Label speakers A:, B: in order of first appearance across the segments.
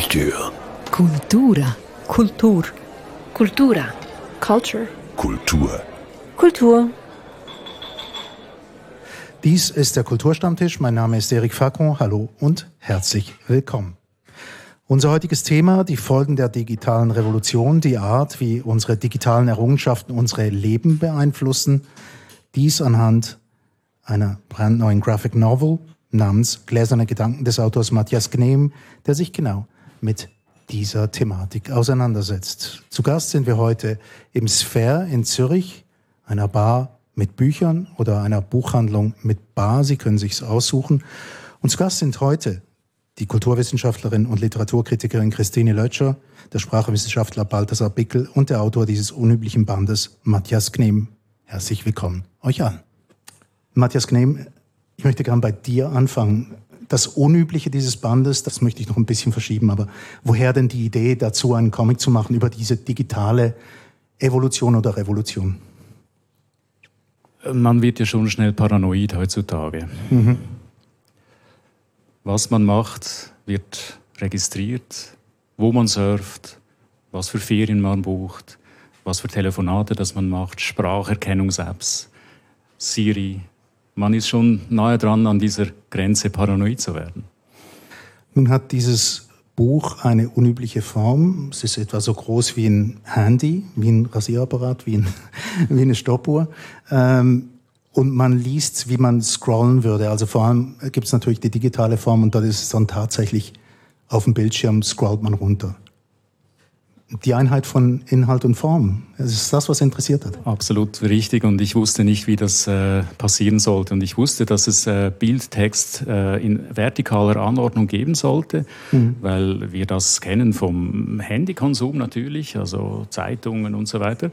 A: Kultur.
B: Kultura.
C: Kultur.
D: Kultura.
C: Culture.
A: Kultur.
D: Kultur.
E: Dies ist der Kulturstammtisch. Mein Name ist Eric Facon. Hallo und herzlich willkommen. Unser heutiges Thema, die Folgen der digitalen Revolution, die Art, wie unsere digitalen Errungenschaften unsere Leben beeinflussen. Dies anhand einer brandneuen Graphic Novel namens Gläserne Gedanken des Autors Matthias Gnehm, der sich genau mit dieser Thematik auseinandersetzt. Zu Gast sind wir heute im Sphere in Zürich, einer Bar mit Büchern oder einer Buchhandlung mit Bar. Sie können sich's aussuchen. Und zu Gast sind heute die Kulturwissenschaftlerin und Literaturkritikerin Christine Lötscher, der Sprachwissenschaftler Balthasar Bickel und der Autor dieses unüblichen Bandes Matthias Knehm. Herzlich willkommen euch allen. Matthias Knehm, ich möchte gern bei dir anfangen. Das Unübliche dieses Bandes, das möchte ich noch ein bisschen verschieben, aber woher denn die Idee dazu, einen Comic zu machen über diese digitale Evolution oder Revolution?
F: Man wird ja schon schnell paranoid heutzutage. Mhm. Was man macht, wird registriert, wo man surft, was für Ferien man bucht, was für Telefonate das man macht, Spracherkennungs-Apps, Siri. Man ist schon nahe dran, an dieser Grenze paranoid zu werden.
E: Nun hat dieses Buch eine unübliche Form. Es ist etwa so groß wie ein Handy, wie ein Rasierapparat, wie, ein, wie eine Stoppuhr. Ähm, und man liest, wie man scrollen würde. Also vor allem gibt es natürlich die digitale Form und dort ist es dann tatsächlich auf dem Bildschirm scrollt man runter die Einheit von Inhalt und Form. Es ist das, was interessiert hat.
F: Absolut richtig. Und ich wusste nicht, wie das äh, passieren sollte. Und ich wusste, dass es äh, Bildtext äh, in vertikaler Anordnung geben sollte, mhm. weil wir das kennen vom Handykonsum natürlich, also Zeitungen und so weiter.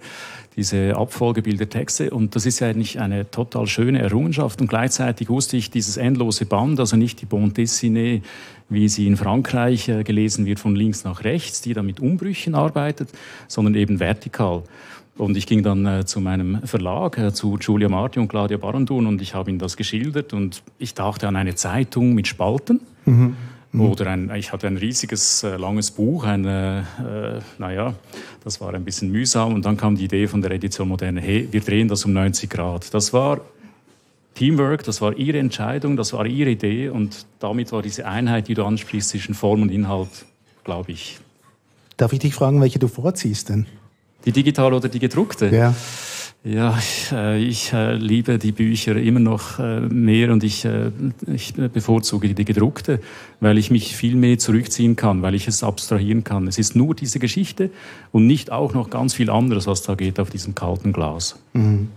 F: Diese Abfolge bildet Texte. Und das ist ja eigentlich eine total schöne Errungenschaft. Und gleichzeitig wusste ich, dieses endlose Band, also nicht die Bande dessinée, wie sie in Frankreich äh, gelesen wird, von links nach rechts, die da mit Umbrüchen arbeitet, sondern eben vertikal. Und ich ging dann äh, zu meinem Verlag, äh, zu Julia Marti und Claudia Barandun und ich habe ihnen das geschildert und ich dachte an eine Zeitung mit Spalten. Mhm. Mhm. Oder ein, ich hatte ein riesiges, äh, langes Buch, ein, äh, naja, das war ein bisschen mühsam. Und dann kam die Idee von der Edition Moderne, hey, wir drehen das um 90 Grad. Das war Teamwork, das war ihre Entscheidung, das war ihre Idee und damit war diese Einheit, die du ansprichst, zwischen Form und Inhalt, glaube ich.
E: Darf ich dich fragen, welche du vorziehst denn?
F: Die digitale oder die gedruckte?
E: Ja.
F: Ja, ich, äh, ich äh, liebe die Bücher immer noch äh, mehr und ich, ich bevorzuge die gedruckte, weil ich mich viel mehr zurückziehen kann, weil ich es abstrahieren kann. Es ist nur diese Geschichte und nicht auch noch ganz viel anderes, was da geht auf diesem kalten Glas. Mhm.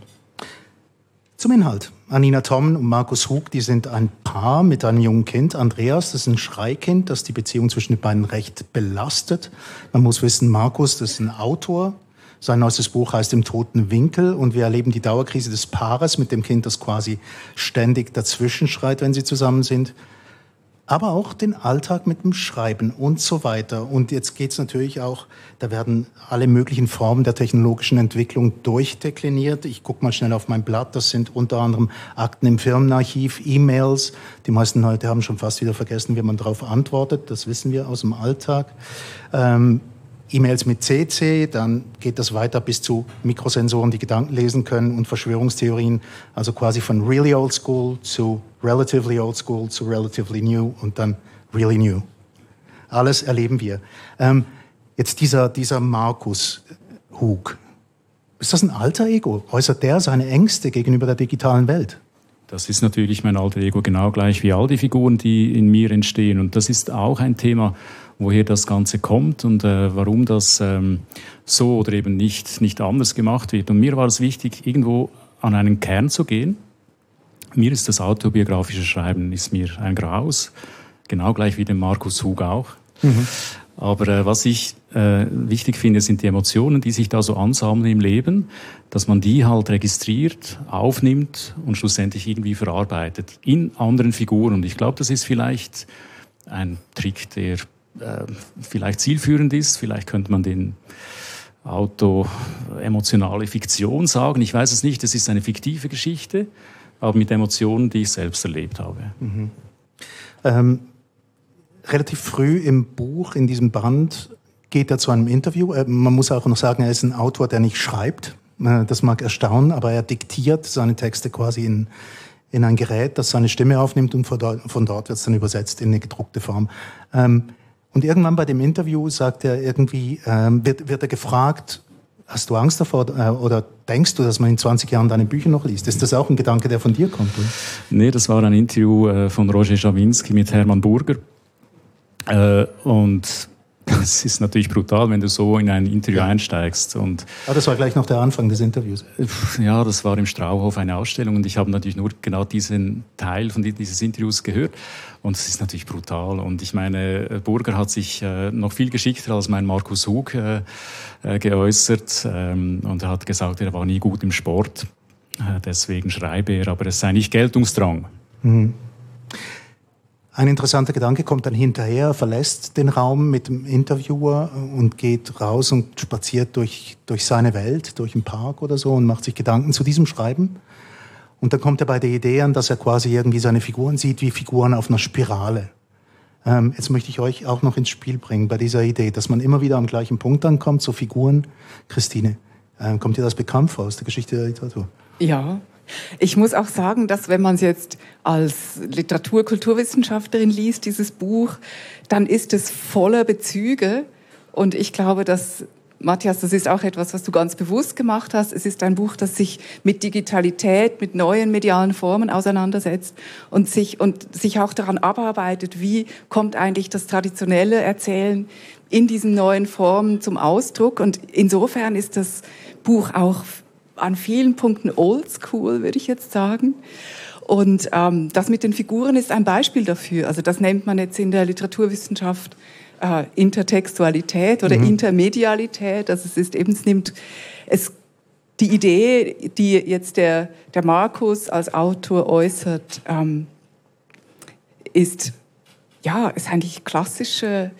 E: Zum Inhalt. Anina Tom und Markus Hug, die sind ein Paar mit einem jungen Kind. Andreas, das ist ein Schreikind, das die Beziehung zwischen den beiden recht belastet. Man muss wissen, Markus, das ist ein Autor. Sein neuestes Buch heißt Im toten Winkel und wir erleben die Dauerkrise des Paares mit dem Kind, das quasi ständig dazwischen schreit, wenn sie zusammen sind aber auch den Alltag mit dem Schreiben und so weiter. Und jetzt geht es natürlich auch, da werden alle möglichen Formen der technologischen Entwicklung durchdekliniert. Ich gucke mal schnell auf mein Blatt, das sind unter anderem Akten im Firmenarchiv, E-Mails. Die meisten Leute haben schon fast wieder vergessen, wie man darauf antwortet, das wissen wir aus dem Alltag. Ähm, E-Mails mit CC, dann geht das weiter bis zu Mikrosensoren, die Gedanken lesen können und Verschwörungstheorien, also quasi von really old school zu relatively old school zu relatively new und dann really new. Alles erleben wir. Ähm, jetzt dieser, dieser Markus Hug, ist das ein alter Ego? Äußert der seine Ängste gegenüber der digitalen Welt?
F: Das ist natürlich mein alter Ego genau gleich wie all die Figuren, die in mir entstehen. Und das ist auch ein Thema, woher das Ganze kommt und äh, warum das ähm, so oder eben nicht, nicht anders gemacht wird. Und mir war es wichtig, irgendwo an einen Kern zu gehen. Mir ist das autobiografische Schreiben ist mir ein Graus, genau gleich wie dem Markus Hug auch. Mhm. Aber äh, was ich äh, wichtig finde, sind die Emotionen, die sich da so ansammeln im Leben, dass man die halt registriert, aufnimmt und schlussendlich irgendwie verarbeitet in anderen Figuren. Und ich glaube, das ist vielleicht ein Trick, der äh, vielleicht zielführend ist. Vielleicht könnte man den Auto-emotionale Fiktion sagen. Ich weiß es nicht. Es ist eine fiktive Geschichte, aber mit Emotionen, die ich selbst erlebt habe. Mhm.
E: Ähm, relativ früh im Buch, in diesem Band, geht er zu einem Interview. Äh, man muss auch noch sagen, er ist ein Autor, der nicht schreibt. Äh, das mag erstaunen, aber er diktiert seine Texte quasi in, in ein Gerät, das seine Stimme aufnimmt und von dort, von dort wird es dann übersetzt in eine gedruckte Form. Ähm, und irgendwann bei dem Interview sagt er irgendwie, ähm, wird, wird er gefragt, hast du Angst davor äh, oder denkst du, dass man in 20 Jahren deine Bücher noch liest? Ist das auch ein Gedanke, der von dir kommt? Oder?
F: Nee, das war ein Interview äh, von Roger Schawinski mit Hermann Burger. Äh, und das ist natürlich brutal, wenn du so in ein Interview ja. einsteigst. Und
E: ah, das war gleich noch der Anfang des Interviews.
F: Ja, das war im Strauhof eine Ausstellung und ich habe natürlich nur genau diesen Teil von dieses Interviews gehört. Und es ist natürlich brutal. Und ich meine, Burger hat sich äh, noch viel geschickter als mein Markus Hug äh, äh, geäußert. Ähm, und er hat gesagt, er war nie gut im Sport. Äh, deswegen schreibe er, aber es sei nicht Geltungsdrang. Mhm.
E: Ein interessanter Gedanke kommt dann hinterher, verlässt den Raum mit dem Interviewer und geht raus und spaziert durch, durch seine Welt, durch einen Park oder so und macht sich Gedanken zu diesem Schreiben. Und dann kommt er bei der Idee an, dass er quasi irgendwie seine Figuren sieht wie Figuren auf einer Spirale. Ähm, jetzt möchte ich euch auch noch ins Spiel bringen bei dieser Idee, dass man immer wieder am gleichen Punkt ankommt, so Figuren. Christine, äh, kommt dir das bekannt vor aus der Geschichte der Literatur?
A: Ja, ich muss auch sagen, dass wenn man es jetzt als Literatur-, Kulturwissenschaftlerin liest, dieses Buch, dann ist es voller Bezüge. Und ich glaube, dass Matthias, das ist auch etwas, was du ganz bewusst gemacht hast. Es ist ein Buch, das sich mit Digitalität, mit neuen medialen Formen auseinandersetzt und sich, und sich auch daran abarbeitet, wie kommt eigentlich das traditionelle Erzählen in diesen neuen Formen zum Ausdruck. Und insofern ist das Buch auch an vielen Punkten oldschool, würde ich jetzt sagen. Und ähm, das mit den Figuren ist ein Beispiel dafür. Also das nennt man jetzt in der Literaturwissenschaft äh, Intertextualität oder mhm. Intermedialität. Also es ist eben, es nimmt es die Idee, die jetzt der, der Markus als Autor äußert, ähm, ist ja, ist eigentlich klassische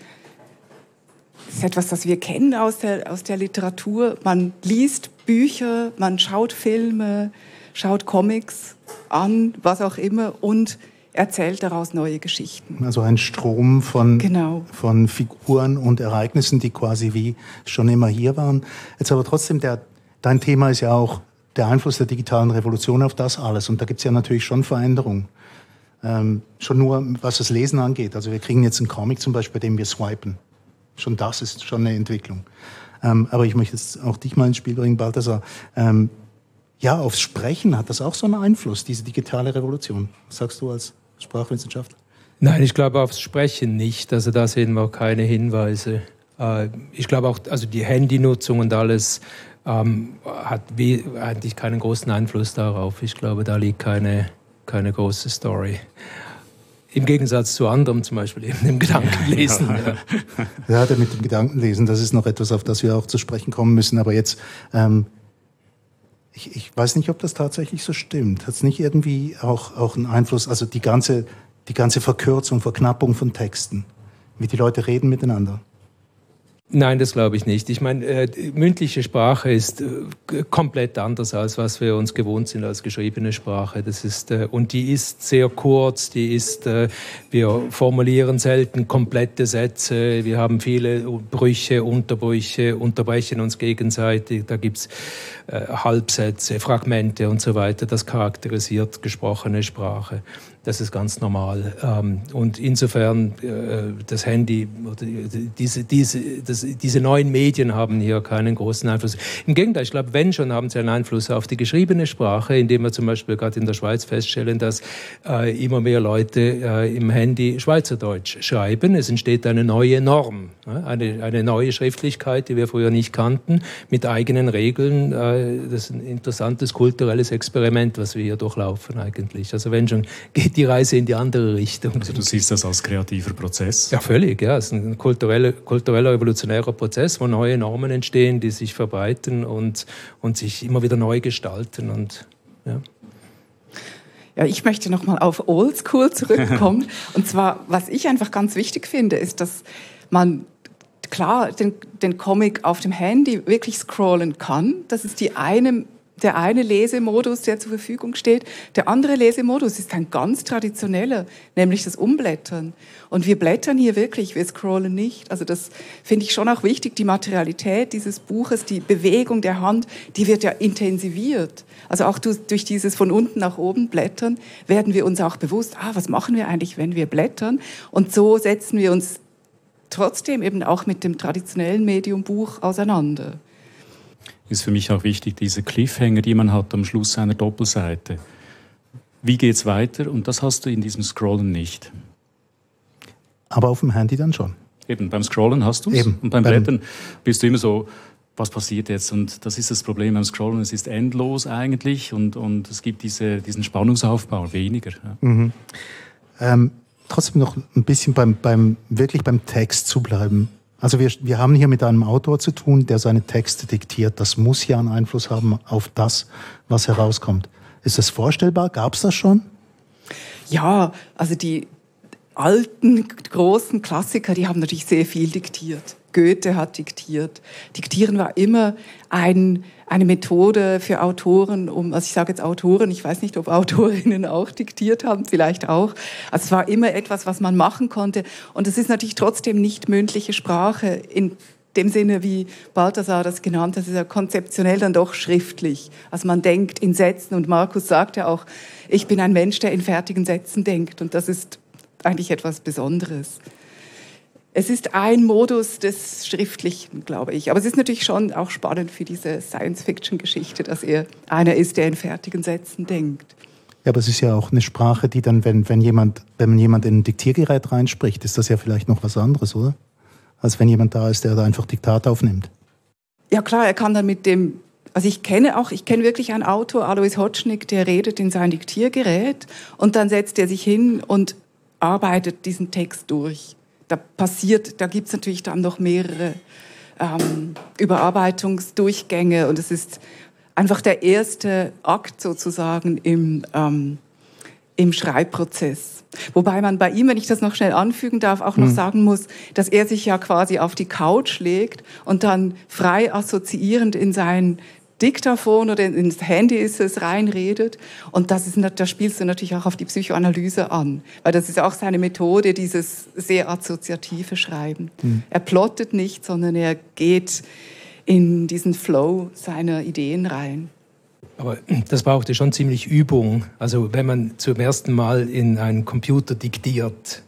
A: das ist etwas, das wir kennen aus der, aus der Literatur. Man liest Bücher, man schaut Filme, schaut Comics an, was auch immer und erzählt daraus neue Geschichten.
E: Also ein Strom von, genau. von Figuren und Ereignissen, die quasi wie schon immer hier waren. Jetzt aber trotzdem, der, dein Thema ist ja auch der Einfluss der digitalen Revolution auf das alles. Und da gibt es ja natürlich schon Veränderungen. Ähm, schon nur, was das Lesen angeht. Also wir kriegen jetzt einen Comic zum Beispiel, bei dem wir swipen. Schon das ist schon eine Entwicklung. Ähm, aber ich möchte jetzt auch dich mal ins Spiel bringen, Balthasar. Ähm, ja, aufs Sprechen hat das auch so einen Einfluss, diese digitale Revolution. Was sagst du als Sprachwissenschaftler?
B: Nein, ich glaube aufs Sprechen nicht. Also da sehen wir auch keine Hinweise. Äh, ich glaube auch, also die Handynutzung und alles ähm, hat eigentlich keinen großen Einfluss darauf. Ich glaube, da liegt keine, keine große Story. Im Gegensatz zu anderem, zum Beispiel eben dem Gedankenlesen.
E: Ja, ja mit dem Gedankenlesen, das ist noch etwas, auf das wir auch zu sprechen kommen müssen. Aber jetzt, ähm, ich, ich weiß nicht, ob das tatsächlich so stimmt. Hat es nicht irgendwie auch, auch einen Einfluss, also die ganze, die ganze Verkürzung, Verknappung von Texten, wie die Leute reden miteinander?
B: Nein, das glaube ich nicht. Ich meine, äh, mündliche Sprache ist äh, komplett anders als was wir uns gewohnt sind als geschriebene Sprache. Das ist äh, und die ist sehr kurz. Die ist, äh, wir formulieren selten komplette Sätze. Wir haben viele Brüche, Unterbrüche, unterbrechen uns gegenseitig. Da gibt's äh, Halbsätze, Fragmente und so weiter. Das charakterisiert gesprochene Sprache. Das ist ganz normal. Ähm, und insofern äh, das Handy, diese, diese, das, diese neuen Medien haben hier keinen großen Einfluss. Im Gegenteil, ich glaube, wenn schon, haben sie einen Einfluss auf die geschriebene Sprache, indem wir zum Beispiel gerade in der Schweiz feststellen, dass äh, immer mehr Leute äh, im Handy Schweizerdeutsch schreiben. Es entsteht eine neue Norm, eine, eine neue Schriftlichkeit, die wir früher nicht kannten, mit eigenen Regeln. Das ist ein interessantes kulturelles Experiment, was wir hier durchlaufen eigentlich. Also wenn schon geht geht die Reise in die andere Richtung.
F: Also du siehst das als kreativer Prozess?
B: Ja, völlig. Ja. Es ist ein kultureller, kultureller, evolutionärer Prozess, wo neue Normen entstehen, die sich verbreiten und, und sich immer wieder neu gestalten. Und, ja.
A: Ja, ich möchte nochmal auf Oldschool zurückkommen. und zwar, was ich einfach ganz wichtig finde, ist, dass man klar den, den Comic auf dem Handy wirklich scrollen kann. Das ist die eine der eine Lesemodus, der zur Verfügung steht. Der andere Lesemodus ist ein ganz traditioneller, nämlich das Umblättern. Und wir blättern hier wirklich, wir scrollen nicht. Also das finde ich schon auch wichtig, die Materialität dieses Buches, die Bewegung der Hand, die wird ja intensiviert. Also auch durch dieses von unten nach oben Blättern werden wir uns auch bewusst, ah, was machen wir eigentlich, wenn wir blättern? Und so setzen wir uns trotzdem eben auch mit dem traditionellen Medium Buch auseinander
F: ist für mich auch wichtig, diese Cliffhanger, die man hat am Schluss einer Doppelseite. Wie geht es weiter? Und das hast du in diesem Scrollen nicht.
E: Aber auf dem Handy dann schon.
F: Eben, beim Scrollen hast du es. Und beim Blättern bist du immer so, was passiert jetzt? Und das ist das Problem beim Scrollen. Es ist endlos eigentlich und, und es gibt diese, diesen Spannungsaufbau weniger. Ja. Mhm.
E: Ähm, trotzdem noch ein bisschen beim, beim, wirklich beim Text zu bleiben. Also wir, wir haben hier mit einem Autor zu tun, der seine Texte diktiert. Das muss ja einen Einfluss haben auf das, was herauskommt. Ist das vorstellbar? Gab es das schon?
A: Ja, also die alten großen Klassiker, die haben natürlich sehr viel diktiert. Goethe hat diktiert. Diktieren war immer ein, eine Methode für Autoren, um, also ich sage jetzt Autoren, ich weiß nicht, ob Autorinnen auch diktiert haben, vielleicht auch. Also es war immer etwas, was man machen konnte. Und es ist natürlich trotzdem nicht mündliche Sprache in dem Sinne, wie Balthasar das genannt hat, ist ja konzeptionell dann doch schriftlich. Also man denkt in Sätzen und Markus sagt ja auch, ich bin ein Mensch, der in fertigen Sätzen denkt. Und das ist eigentlich etwas Besonderes. Es ist ein Modus des Schriftlichen, glaube ich. Aber es ist natürlich schon auch spannend für diese Science-Fiction-Geschichte, dass er einer ist, der in fertigen Sätzen denkt.
E: Ja, aber es ist ja auch eine Sprache, die dann, wenn, wenn, jemand, wenn jemand in ein Diktiergerät reinspricht, ist das ja vielleicht noch was anderes, oder? Als wenn jemand da ist, der da einfach Diktat aufnimmt.
A: Ja klar, er kann dann mit dem, also ich kenne auch, ich kenne wirklich einen Autor, Alois Hotschnick, der redet in sein Diktiergerät und dann setzt er sich hin und arbeitet diesen Text durch da passiert, da gibt es natürlich dann noch mehrere ähm, Überarbeitungsdurchgänge und es ist einfach der erste Akt sozusagen im, ähm, im Schreibprozess. Wobei man bei ihm, wenn ich das noch schnell anfügen darf, auch noch mhm. sagen muss, dass er sich ja quasi auf die Couch legt und dann frei assoziierend in sein Diktaphon oder ins Handy ist es reinredet. Und das ist, da spielst du natürlich auch auf die Psychoanalyse an. Weil das ist auch seine Methode, dieses sehr assoziative Schreiben. Mhm. Er plottet nicht, sondern er geht in diesen Flow seiner Ideen rein.
B: Aber das brauchte schon ziemlich Übung. Also wenn man zum ersten Mal in einen Computer diktiert,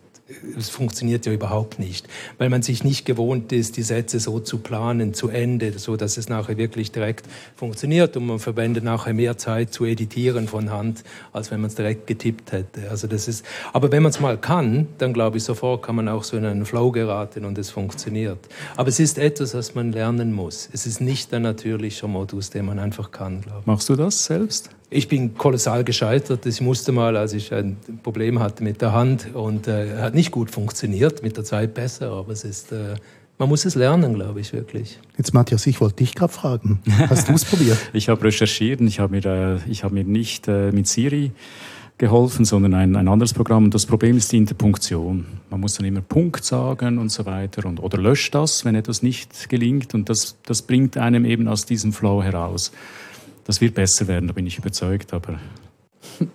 B: es funktioniert ja überhaupt nicht, weil man sich nicht gewohnt ist, die Sätze so zu planen, zu Ende, so dass es nachher wirklich direkt funktioniert und man verwendet nachher mehr Zeit zu editieren von Hand, als wenn man es direkt getippt hätte. Also das ist, aber wenn man es mal kann, dann glaube ich sofort kann man auch so in einen Flow geraten und es funktioniert. Aber es ist etwas, was man lernen muss. Es ist nicht der natürliche Modus, den man einfach kann, ich.
F: Machst du das selbst?
B: Ich bin kolossal gescheitert. Ich musste mal, als ich ein Problem hatte mit der Hand und äh, hat nicht gut funktioniert, mit der Zeit besser, aber es ist, äh, man muss es lernen, glaube ich, wirklich.
E: Jetzt Matthias, ich wollte dich gerade fragen. Hast du es probiert?
F: ich habe recherchiert und ich habe mir, äh, ich hab mir nicht äh, mit Siri geholfen, sondern ein, ein anderes Programm. Und das Problem ist die Interpunktion. Man muss dann immer Punkt sagen und so weiter und, oder löscht das, wenn etwas nicht gelingt. Und das, das bringt einem eben aus diesem Flow heraus. Das wird besser werden, da bin ich überzeugt, aber.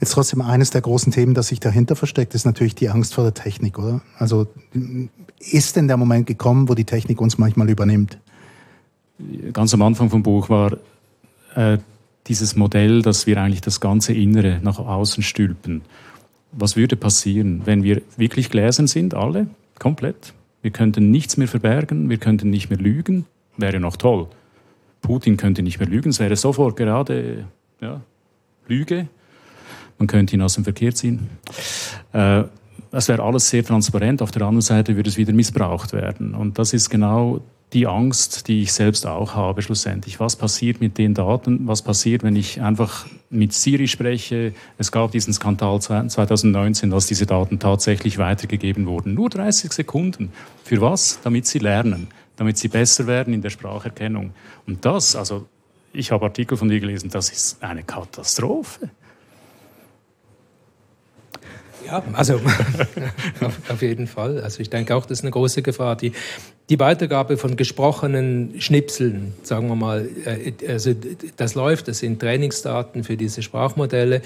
E: Jetzt trotzdem eines der großen Themen, das sich dahinter versteckt, ist natürlich die Angst vor der Technik, oder? Also ist denn der Moment gekommen, wo die Technik uns manchmal übernimmt?
F: Ganz am Anfang vom Buch war äh, dieses Modell, dass wir eigentlich das ganze Innere nach außen stülpen. Was würde passieren, wenn wir wirklich gläsern sind, alle, komplett? Wir könnten nichts mehr verbergen, wir könnten nicht mehr lügen, wäre noch toll. Putin könnte nicht mehr lügen, es wäre sofort gerade ja, Lüge. Man könnte ihn aus dem Verkehr ziehen. Äh, das wäre alles sehr transparent. Auf der anderen Seite würde es wieder missbraucht werden. Und das ist genau die Angst, die ich selbst auch habe schlussendlich. Was passiert mit den Daten? Was passiert, wenn ich einfach mit Siri spreche? Es gab diesen Skandal 2019, dass diese Daten tatsächlich weitergegeben wurden. Nur 30 Sekunden. Für was? Damit sie lernen damit sie besser werden in der Spracherkennung. Und das, also ich habe Artikel von dir gelesen, das ist eine Katastrophe.
B: Ja, also auf, jeden Fall. Also ich denke auch, das ist eine große Gefahr. Die, die Weitergabe von gesprochenen Schnipseln, sagen wir mal, äh, also das läuft, das sind Trainingsdaten für diese Sprachmodelle.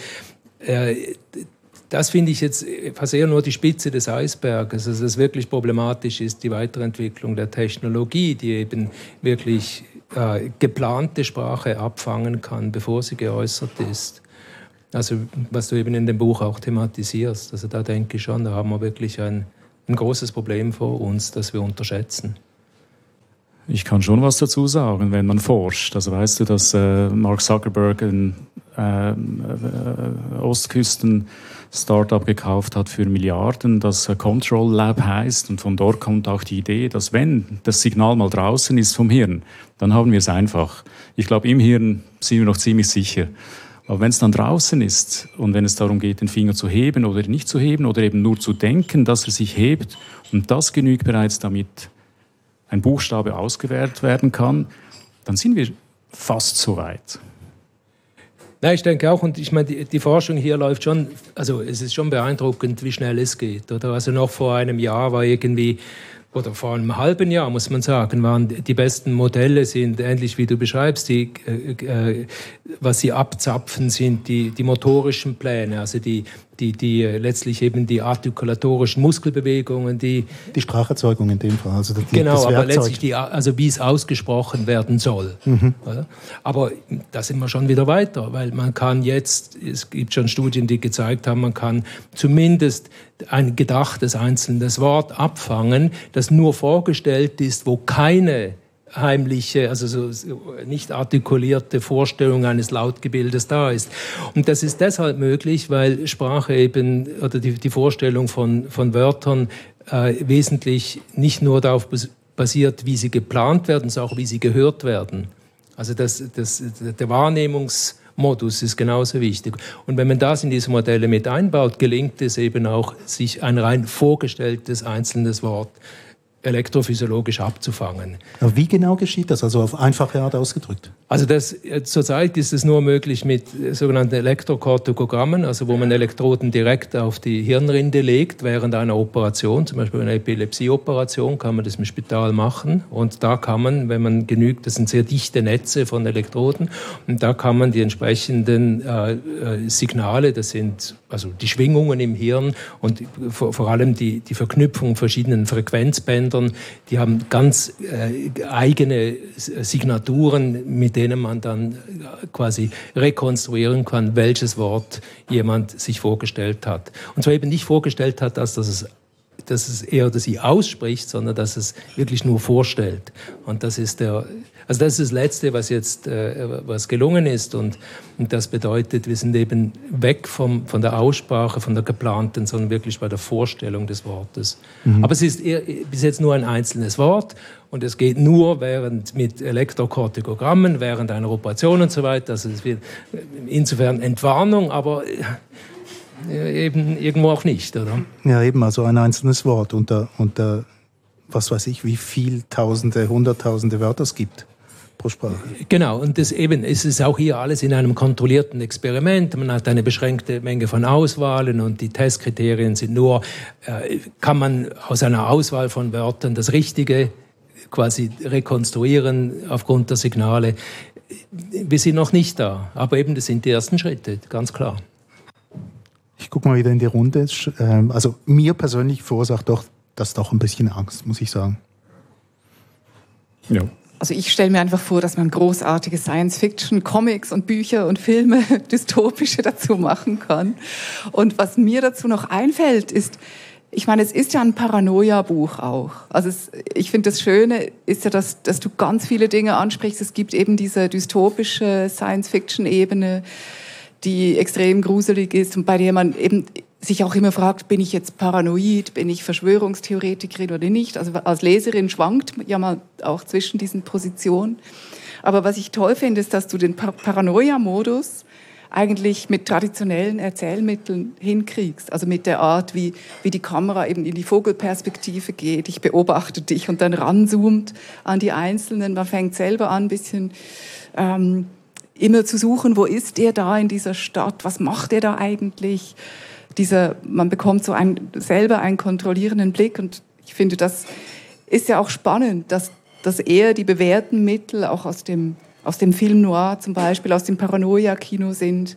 B: Äh, das finde ich jetzt fast eher nur die Spitze des Eisberges. Also es wirklich problematisch ist die Weiterentwicklung der Technologie, die eben wirklich äh, geplante Sprache abfangen kann, bevor sie geäußert ist. Also was du eben in dem Buch auch thematisierst. Also da denke ich schon, da haben wir wirklich ein, ein großes Problem vor uns, das wir unterschätzen.
F: Ich kann schon was dazu sagen, wenn man forscht. Also weißt du, dass äh, Mark Zuckerberg ein äh, äh, Ostküsten Startup gekauft hat für Milliarden, das Control Lab heißt. Und von dort kommt auch die Idee, dass wenn das Signal mal draußen ist vom Hirn, dann haben wir es einfach. Ich glaube, im Hirn sind wir noch ziemlich sicher. Aber wenn es dann draußen ist und wenn es darum geht, den Finger zu heben oder nicht zu heben oder eben nur zu denken, dass er sich hebt und das genügt bereits, damit ein Buchstabe ausgewählt werden kann, dann sind wir fast so weit.
B: Ja, ich denke auch, und ich meine, die, die, Forschung hier läuft schon, also es ist schon beeindruckend, wie schnell es geht. Oder? Also noch vor einem Jahr war irgendwie oder vor einem halben Jahr, muss man sagen, waren die besten Modelle sind ähnlich wie du beschreibst, die, äh, äh, was sie abzapfen, sind die, die motorischen Pläne, also die, die, die letztlich eben die artikulatorischen Muskelbewegungen, die
E: die Spracherzeugung in dem Fall,
B: also die, genau, aber letztlich die, also wie es ausgesprochen werden soll. Mhm. Aber da sind wir schon wieder weiter, weil man kann jetzt, es gibt schon Studien, die gezeigt haben, man kann zumindest ein gedachtes einzelnes Wort abfangen, das nur vorgestellt ist, wo keine heimliche, also so nicht artikulierte Vorstellung eines Lautgebildes da ist. Und das ist deshalb möglich, weil Sprache eben oder die, die Vorstellung von, von Wörtern äh, wesentlich nicht nur darauf basiert, wie sie geplant werden, sondern auch wie sie gehört werden. Also das, das, der Wahrnehmungsmodus ist genauso wichtig. Und wenn man das in diese Modelle mit einbaut, gelingt es eben auch, sich ein rein vorgestelltes einzelnes Wort elektrophysiologisch abzufangen.
E: Aber wie genau geschieht das? Also auf einfache Art ausgedrückt?
B: Also das, äh, zurzeit ist es nur möglich mit äh, sogenannten Elektrokortikogrammen, also wo man Elektroden direkt auf die Hirnrinde legt während einer Operation, zum Beispiel einer Epilepsieoperation, kann man das im Spital machen. Und da kann man, wenn man genügt, das sind sehr dichte Netze von Elektroden, und da kann man die entsprechenden äh, äh Signale, das sind also die Schwingungen im Hirn und vor, vor allem die, die Verknüpfung verschiedenen Frequenzbändern, die haben ganz äh, eigene Signaturen, mit denen man dann äh, quasi rekonstruieren kann, welches Wort jemand sich vorgestellt hat. Und zwar eben nicht vorgestellt hat, dass das dass es er oder sie ausspricht, sondern dass es wirklich nur vorstellt. Und das ist der, also das ist das Letzte, was jetzt äh, was gelungen ist. Und, und, das bedeutet, wir sind eben weg vom, von der Aussprache, von der geplanten, sondern wirklich bei der Vorstellung des Wortes. Mhm. Aber es ist eher, bis jetzt nur ein einzelnes Wort. Und es geht nur während mit Elektrokortikogrammen, während einer Operation und so weiter. Also es wird insofern Entwarnung, aber eben irgendwo auch nicht, oder?
E: Ja, eben, also ein einzelnes Wort unter, unter was weiß ich, wie viel Tausende, Hunderttausende Wörter es gibt pro Sprache.
B: Genau, und das eben, es ist auch hier alles in einem kontrollierten Experiment. Man hat eine beschränkte Menge von Auswahlen und die Testkriterien sind nur, äh, kann man aus einer Auswahl von Wörtern das Richtige quasi rekonstruieren aufgrund der Signale. Wir sind noch nicht da, aber eben das sind die ersten Schritte, ganz klar.
E: Ich gucke mal wieder in die Runde. Ähm, also mir persönlich verursacht doch das doch ein bisschen Angst, muss ich sagen.
A: Ja. Also ich stelle mir einfach vor, dass man großartige Science-Fiction, Comics und Bücher und Filme, dystopische dazu machen kann. Und was mir dazu noch einfällt, ist, ich meine, es ist ja ein Paranoia-Buch auch. Also es, ich finde, das Schöne ist ja, dass, dass du ganz viele Dinge ansprichst. Es gibt eben diese dystopische Science-Fiction-Ebene, die extrem gruselig ist und bei der man eben sich auch immer fragt, bin ich jetzt paranoid, bin ich Verschwörungstheoretikerin oder nicht. Also als Leserin schwankt ja mal auch zwischen diesen Positionen. Aber was ich toll finde, ist, dass du den Paranoia-Modus eigentlich mit traditionellen Erzählmitteln hinkriegst. Also mit der Art, wie, wie die Kamera eben in die Vogelperspektive geht. Ich beobachte dich und dann ranzoomt an die Einzelnen. Man fängt selber an, ein bisschen ähm, immer zu suchen, wo ist er da in dieser Stadt? Was macht er da eigentlich? dieser, man bekommt so ein, selber einen kontrollierenden Blick und ich finde, das ist ja auch spannend, dass, dass eher die bewährten Mittel auch aus dem, aus dem Film Noir zum Beispiel, aus dem Paranoia-Kino sind,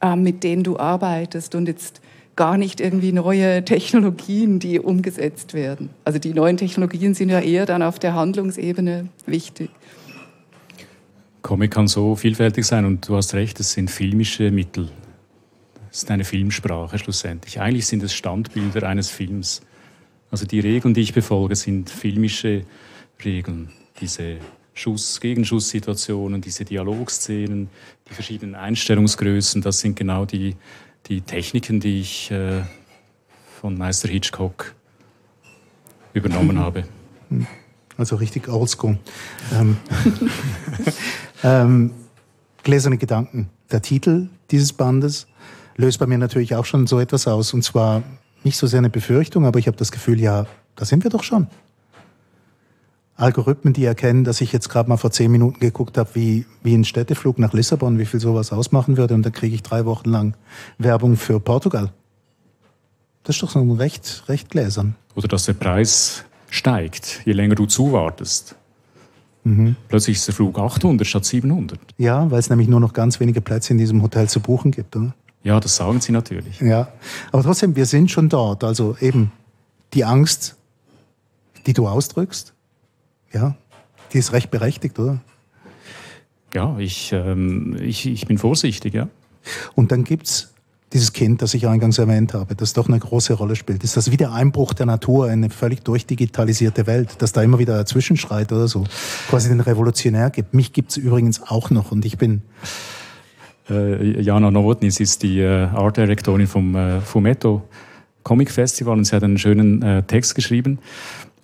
A: äh, mit denen du arbeitest und jetzt gar nicht irgendwie neue Technologien, die umgesetzt werden. Also die neuen Technologien sind ja eher dann auf der Handlungsebene wichtig.
F: Comic kann so vielfältig sein und du hast recht, es sind filmische Mittel. Es ist eine Filmsprache schlussendlich. Eigentlich sind es Standbilder eines Films. Also die Regeln, die ich befolge, sind filmische Regeln. Diese Schuss, Gegenschusssituationen, diese Dialogszenen, die verschiedenen Einstellungsgrößen, das sind genau die, die Techniken, die ich äh, von Meister Hitchcock übernommen habe.
E: Also richtig oldschool. Ähm, ähm, Gläserne Gedanken. Der Titel dieses Bandes löst bei mir natürlich auch schon so etwas aus. Und zwar nicht so sehr eine Befürchtung, aber ich habe das Gefühl, ja, da sind wir doch schon. Algorithmen, die erkennen, dass ich jetzt gerade mal vor zehn Minuten geguckt habe, wie, wie ein Städteflug nach Lissabon, wie viel sowas ausmachen würde, und dann kriege ich drei Wochen lang Werbung für Portugal. Das ist doch so recht, recht gläsern.
F: Oder dass der Preis steigt, je länger du zuwartest. Mhm. Plötzlich ist der Flug 800 statt 700.
E: Ja, weil es nämlich nur noch ganz wenige Plätze in diesem Hotel zu buchen gibt, oder?
F: Ja, das sagen sie natürlich.
E: Ja, aber trotzdem, wir sind schon dort. Also eben die Angst, die du ausdrückst, ja, die ist recht berechtigt, oder?
F: Ja, ich, ähm, ich, ich bin vorsichtig, ja.
E: Und dann gibt es dieses Kind, das ich eingangs erwähnt habe, das doch eine große Rolle spielt. Ist das wie der Einbruch der Natur in eine völlig durchdigitalisierte Welt, dass da immer wieder dazwischen schreit oder so, quasi den Revolutionär gibt. Mich gibt es übrigens auch noch und ich bin...
F: Äh, Jana Nowotny, ist die äh, Art Directorin vom äh, Fumetto Comic Festival und sie hat einen schönen äh, Text geschrieben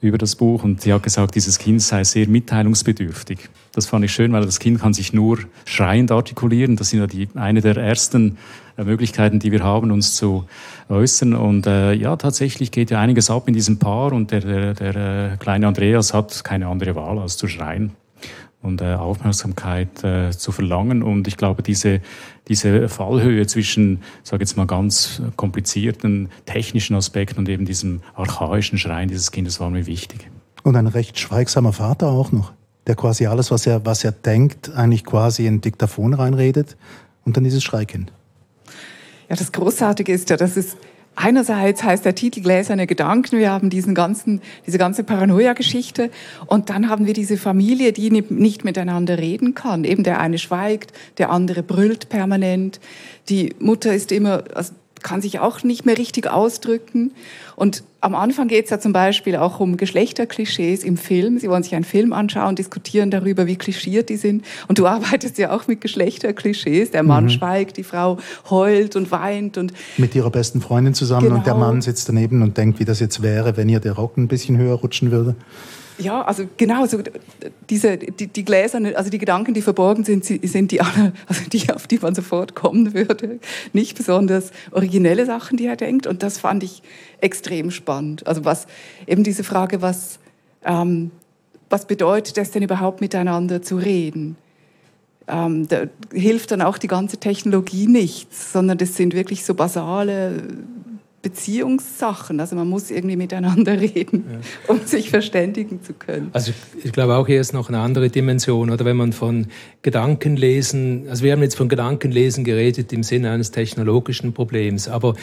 F: über das Buch und sie hat gesagt, dieses Kind sei sehr mitteilungsbedürftig. Das fand ich schön, weil das Kind kann sich nur schreiend artikulieren. Das sind ja die, eine der ersten äh, Möglichkeiten, die wir haben, uns zu äußern. Und äh, ja, tatsächlich geht ja einiges ab in diesem Paar und der, der, der äh, kleine Andreas hat keine andere Wahl, als zu schreien und äh, Aufmerksamkeit äh, zu verlangen. Und ich glaube, diese, diese Fallhöhe zwischen, sage jetzt mal, ganz komplizierten technischen Aspekten und eben diesem archaischen Schreien dieses Kindes war mir wichtig.
E: Und ein recht schweigsamer Vater auch noch, der quasi alles, was er, was er denkt, eigentlich quasi in Diktaphon reinredet und dann dieses Schreikind.
A: Ja, das Großartige ist ja, dass es einerseits heißt der Titel Gläserne Gedanken, wir haben diesen ganzen, diese ganze Paranoia-Geschichte und dann haben wir diese Familie, die nicht miteinander reden kann. Eben der eine schweigt, der andere brüllt permanent. Die Mutter ist immer, also kann sich auch nicht mehr richtig ausdrücken. Und am Anfang geht es ja zum Beispiel auch um Geschlechterklischees im Film. Sie wollen sich einen Film anschauen, diskutieren darüber, wie klischiert die sind. Und du arbeitest ja auch mit Geschlechterklischees. Der Mann mhm. schweigt, die Frau heult und weint. und
E: Mit ihrer besten Freundin zusammen genau. und der genau. Mann sitzt daneben und denkt, wie das jetzt wäre, wenn ihr der Rock ein bisschen höher rutschen würde.
A: Ja, also genau, so diese, die, die Gläser, also die Gedanken, die verborgen sind, sind die alle, also die, auf die man sofort kommen würde. Nicht besonders originelle Sachen, die er denkt. Und das fand ich extrem spannend. Also was, eben diese Frage, was, ähm, was bedeutet es denn überhaupt miteinander zu reden? Ähm, da hilft dann auch die ganze Technologie nichts, sondern das sind wirklich so basale Beziehungssachen. Also man muss irgendwie miteinander reden, ja. um sich verständigen zu können.
B: Also ich, glaube auch hier ist noch eine andere Dimension. Oder wenn man von Gedankenlesen, also wir haben jetzt von Gedankenlesen geredet im Sinne eines technologischen Problems, aber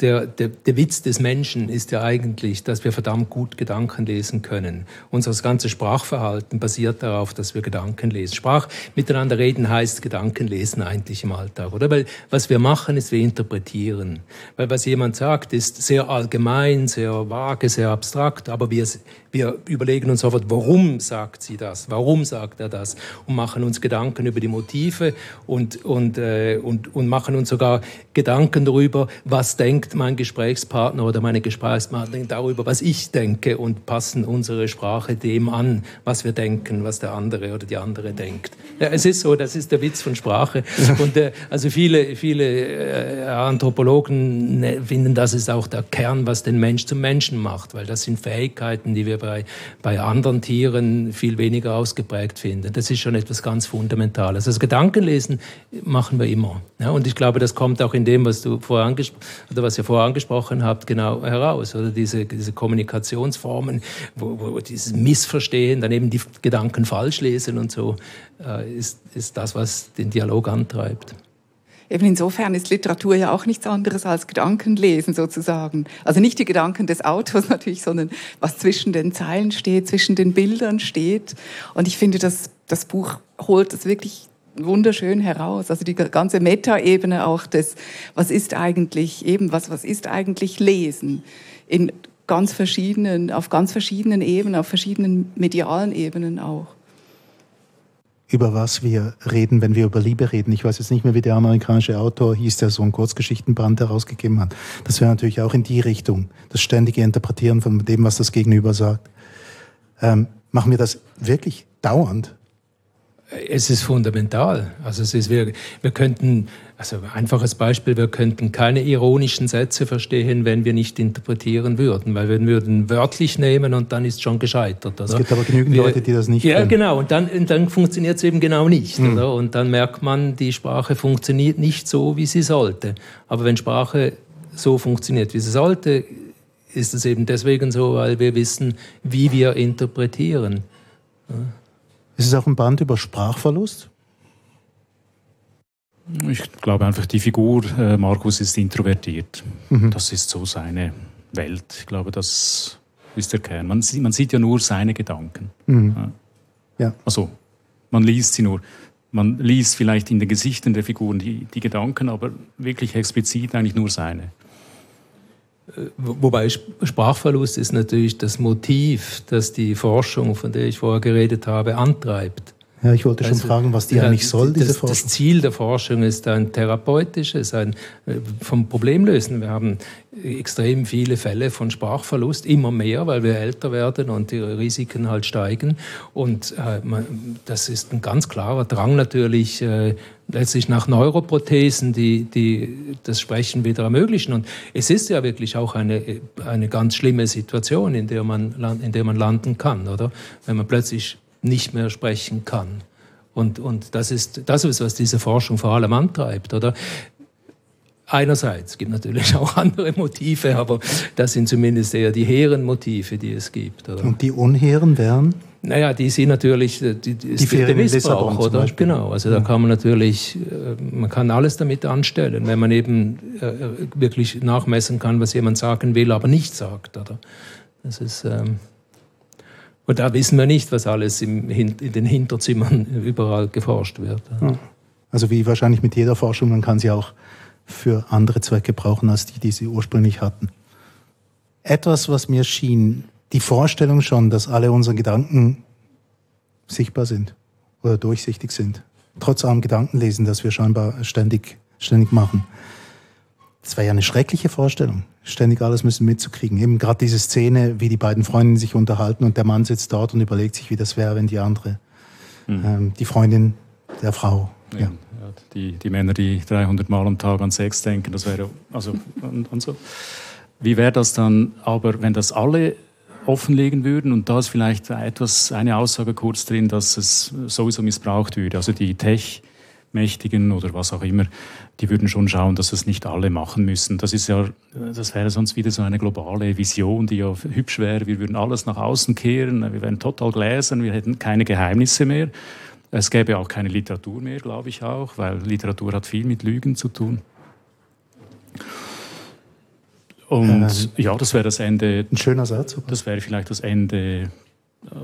B: der, der, der Witz des Menschen ist ja eigentlich, dass wir verdammt gut Gedanken lesen können. Unser ganzes Sprachverhalten basiert darauf, dass wir Gedanken lesen. Sprach miteinander reden heißt Gedanken lesen eigentlich im Alltag, oder? Weil was wir machen, ist wir interpretieren. Weil was jemand sagt, ist sehr allgemein, sehr vage, sehr abstrakt, aber wir, wir überlegen uns sofort, warum sagt sie das? Warum sagt er das? Und machen uns Gedanken über die Motive und, und, äh, und, und machen uns sogar Gedanken darüber, was denkt mein Gesprächspartner oder meine Gesprächspartnerin darüber, was ich denke und passen unsere Sprache dem an, was wir denken, was der andere oder die andere denkt. Ja, es ist so, das ist der Witz von Sprache. Und äh, also viele, viele äh, Anthropologen ne, finden, das ist auch der Kern, was den Mensch zum Menschen macht, weil das sind Fähigkeiten, die wir bei, bei anderen Tieren viel weniger ausgeprägt finden. Das ist schon etwas ganz Fundamentales. Also Gedankenlesen machen wir immer. Ja, und ich glaube, das kommt auch in dem, was du vorher angesprochen oder was ihr vorher angesprochen habt, genau heraus. Oder diese, diese Kommunikationsformen, wo, wo dieses Missverstehen, dann eben die Gedanken falsch lesen und so, äh, ist, ist das, was den Dialog antreibt.
A: Eben insofern ist Literatur ja auch nichts anderes als Gedankenlesen sozusagen. Also nicht die Gedanken des Autors natürlich, sondern was zwischen den Zeilen steht, zwischen den Bildern steht. Und ich finde, das, das Buch holt das wirklich wunderschön heraus. Also die ganze Metaebene auch des, was ist eigentlich eben, was, was ist eigentlich Lesen in ganz verschiedenen, auf ganz verschiedenen Ebenen, auf verschiedenen medialen Ebenen auch
E: über was wir reden, wenn wir über Liebe reden. Ich weiß jetzt nicht mehr, wie der amerikanische Autor hieß, der so einen Kurzgeschichtenband herausgegeben hat. Das wäre natürlich auch in die Richtung, das ständige Interpretieren von dem, was das Gegenüber sagt. Ähm, machen wir das wirklich dauernd?
B: Es ist fundamental. Also es ist, wir, wir könnten, also einfaches Beispiel, wir könnten keine ironischen Sätze verstehen, wenn wir nicht interpretieren würden, weil wir würden wörtlich nehmen und dann ist schon gescheitert. Oder?
E: Es gibt aber genügend wir, Leute, die das nicht
B: Ja, können. genau. Und dann, und dann funktioniert es eben genau nicht. Hm. Oder? Und dann merkt man, die Sprache funktioniert nicht so, wie sie sollte. Aber wenn Sprache so funktioniert, wie sie sollte, ist es eben deswegen so, weil wir wissen, wie wir interpretieren.
E: Ja. Ist es auch ein Band über Sprachverlust?
F: Ich glaube einfach, die Figur äh, Markus ist introvertiert. Mhm. Das ist so seine Welt. Ich glaube, das ist der Kern. Man, sieht, man sieht ja nur seine Gedanken. Mhm. Ja. ja. Also, man liest sie nur. Man liest vielleicht in den Gesichtern der Figuren die, die Gedanken, aber wirklich explizit eigentlich nur seine.
B: Wobei Sprachverlust ist natürlich das Motiv, das die Forschung, von der ich vorher geredet habe, antreibt.
E: Ja, ich wollte also, schon fragen, was die ja, eigentlich soll, diese
B: das,
E: Forschung.
B: Das Ziel der Forschung ist ein therapeutisches, ein äh, vom Problemlösen. Wir haben extrem viele Fälle von Sprachverlust, immer mehr, weil wir älter werden und die Risiken halt steigen. Und äh, man, das ist ein ganz klarer Drang natürlich, äh, letztlich nach Neuroprothesen, die, die das Sprechen wieder ermöglichen. Und es ist ja wirklich auch eine, eine ganz schlimme Situation, in der man, in der man landen kann, oder? Wenn man plötzlich nicht mehr sprechen kann. Und, und das, ist, das ist, was diese Forschung vor allem antreibt. Oder? Einerseits es gibt natürlich auch andere Motive, aber das sind zumindest eher die hehren Motive, die es gibt.
E: Oder? Und die unhehren wären?
B: Naja, die sind natürlich die, die, die der Missbrauch, oder? Genau, also da kann man natürlich, äh, man kann alles damit anstellen, wenn man eben äh, wirklich nachmessen kann, was jemand sagen will, aber nicht sagt, oder? Das ist ähm, und da wissen wir nicht, was alles im, in den Hinterzimmern überall geforscht wird.
E: Also wie wahrscheinlich mit jeder Forschung, man kann sie auch für andere Zwecke brauchen, als die, die sie ursprünglich hatten. Etwas, was mir schien, die Vorstellung schon, dass alle unsere Gedanken sichtbar sind oder durchsichtig sind. Trotz allem Gedankenlesen, das wir scheinbar ständig, ständig machen. Das wäre ja eine schreckliche Vorstellung, ständig alles müssen mitzukriegen. Eben gerade diese Szene, wie die beiden Freundinnen sich unterhalten und der Mann sitzt dort und überlegt sich, wie das wäre, wenn die andere, mhm. ähm, die Freundin der Frau. Ja. ja.
F: Die, die Männer, die 300 Mal am Tag an Sex denken, das wäre also und, und so. Wie wäre das dann aber, wenn das alle offenlegen würden und da ist vielleicht etwas, eine Aussage kurz drin, dass es sowieso missbraucht würde. Also die Tech- Mächtigen oder was auch immer, die würden schon schauen, dass es nicht alle machen müssen. Das ist ja, das wäre sonst wieder so eine globale Vision, die ja hübsch wäre. Wir würden alles nach außen kehren, wir wären total gläsern, wir hätten keine Geheimnisse mehr. Es gäbe auch keine Literatur mehr, glaube ich auch, weil Literatur hat viel mit Lügen zu tun. Und ähm, ja, das wäre das Ende.
E: Ein schöner Satz.
F: Das wäre vielleicht das Ende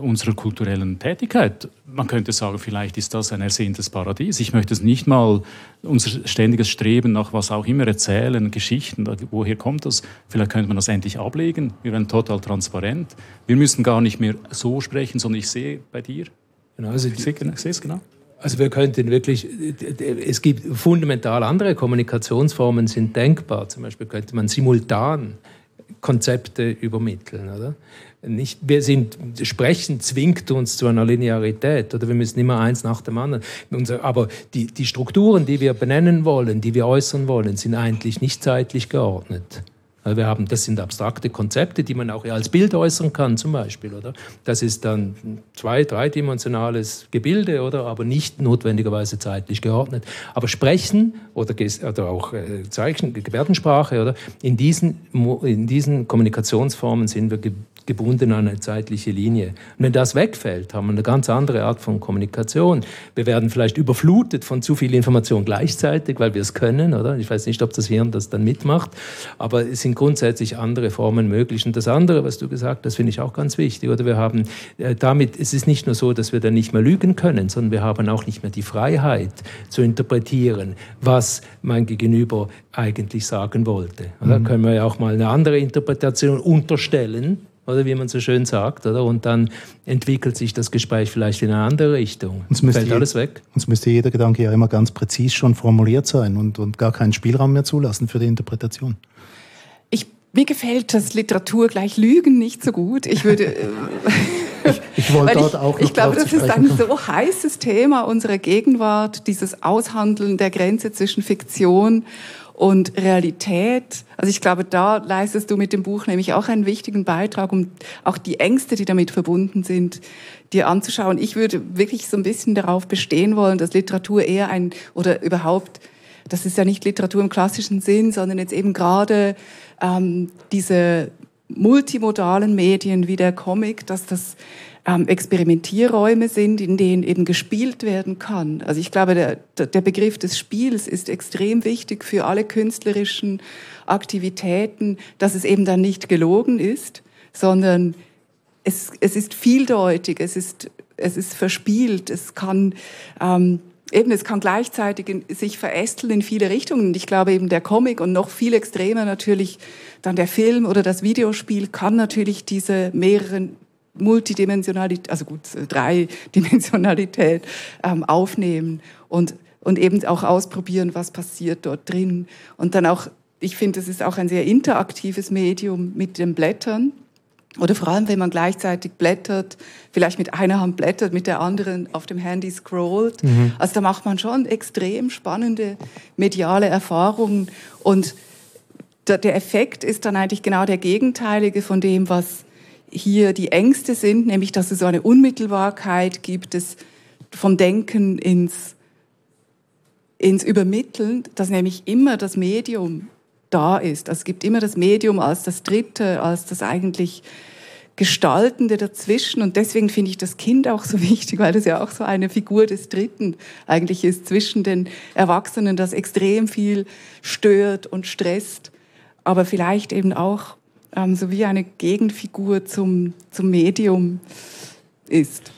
F: unserer kulturellen Tätigkeit. Man könnte sagen, vielleicht ist das ein ersehntes Paradies. Ich möchte es nicht mal unser ständiges Streben nach was auch immer erzählen, Geschichten, woher kommt das? Vielleicht könnte man das endlich ablegen. Wir werden total transparent. Wir müssen gar nicht mehr so sprechen, sondern ich sehe bei dir.
B: Genau, also ich sehe, ich sehe es genau. Also wir könnten wirklich, es gibt fundamental andere Kommunikationsformen sind denkbar. Zum Beispiel könnte man simultan Konzepte übermitteln, oder? Nicht, wir sind, Sprechen zwingt uns zu einer Linearität oder wir müssen immer eins nach dem anderen. Aber die, die Strukturen, die wir benennen wollen, die wir äußern wollen, sind eigentlich nicht zeitlich geordnet. Wir haben, das sind abstrakte Konzepte, die man auch als Bild äußern kann, zum Beispiel. Oder? Das ist dann zwei-, dreidimensionales Gebilde, oder? aber nicht notwendigerweise zeitlich geordnet. Aber Sprechen oder, oder auch äh, Zeichen, Gebärdensprache, oder? In, diesen, in diesen Kommunikationsformen sind wir gebunden an eine zeitliche Linie. Und wenn das wegfällt, haben wir eine ganz andere Art von Kommunikation. Wir werden vielleicht überflutet von zu viel Information gleichzeitig, weil wir es können, oder? Ich weiß nicht, ob das Hirn das dann mitmacht, aber es sind grundsätzlich andere Formen möglich. Und das andere, was du gesagt hast, finde ich auch ganz wichtig, oder? Wir haben äh, damit, es ist nicht nur so, dass wir dann nicht mehr lügen können, sondern wir haben auch nicht mehr die Freiheit zu interpretieren, was mein Gegenüber eigentlich sagen wollte. Da mhm. können wir ja auch mal eine andere Interpretation unterstellen, oder wie man so schön sagt, oder? Und dann entwickelt sich das Gespräch vielleicht in eine andere Richtung.
E: Uns müsste Fällt alles weg. Uns müsste jeder Gedanke ja immer ganz präzis schon formuliert sein und, und gar keinen Spielraum mehr zulassen für die Interpretation.
A: Ich, mir gefällt das Literatur gleich Lügen nicht so gut. Ich würde. Äh,
E: ich, ich wollte dort auch
A: Ich glaube, das ist ein so heißes Thema unserer Gegenwart, dieses Aushandeln der Grenze zwischen Fiktion und Realität. Also ich glaube, da leistest du mit dem Buch nämlich auch einen wichtigen Beitrag, um auch die Ängste, die damit verbunden sind, dir anzuschauen. Ich würde wirklich so ein bisschen darauf bestehen wollen, dass Literatur eher ein oder überhaupt, das ist ja nicht Literatur im klassischen Sinn, sondern jetzt eben gerade ähm, diese multimodalen Medien wie der Comic, dass das ähm, Experimentierräume sind, in denen eben gespielt werden kann. Also ich glaube, der, der Begriff des Spiels ist extrem wichtig für alle künstlerischen Aktivitäten, dass es eben dann nicht gelogen ist, sondern es, es ist vieldeutig, es ist, es ist verspielt, es kann ähm, eben, es kann gleichzeitig in, sich verästeln in viele Richtungen. Und ich glaube eben der Comic und noch viel extremer natürlich dann der Film oder das Videospiel kann natürlich diese mehreren Multidimensionalität, also gut, Dreidimensionalität ähm, aufnehmen und, und eben auch ausprobieren, was passiert dort drin. Und dann auch, ich finde, es ist auch ein sehr interaktives Medium mit den Blättern. Oder vor allem, wenn man gleichzeitig blättert, vielleicht mit einer Hand blättert, mit der anderen auf dem Handy scrollt. Mhm. Also da macht man schon extrem spannende mediale Erfahrungen. Und der Effekt ist dann eigentlich genau der gegenteilige von dem, was hier die Ängste sind, nämlich dass es so eine Unmittelbarkeit gibt, es vom Denken ins, ins Übermitteln, dass nämlich immer das Medium da ist. Also es gibt immer das Medium als das Dritte, als das eigentlich Gestaltende dazwischen. Und deswegen finde ich das Kind auch so wichtig, weil das ja auch so eine Figur des Dritten eigentlich ist zwischen den Erwachsenen, das extrem viel stört und stresst, aber vielleicht eben auch ähm, so wie eine Gegenfigur zum, zum Medium ist.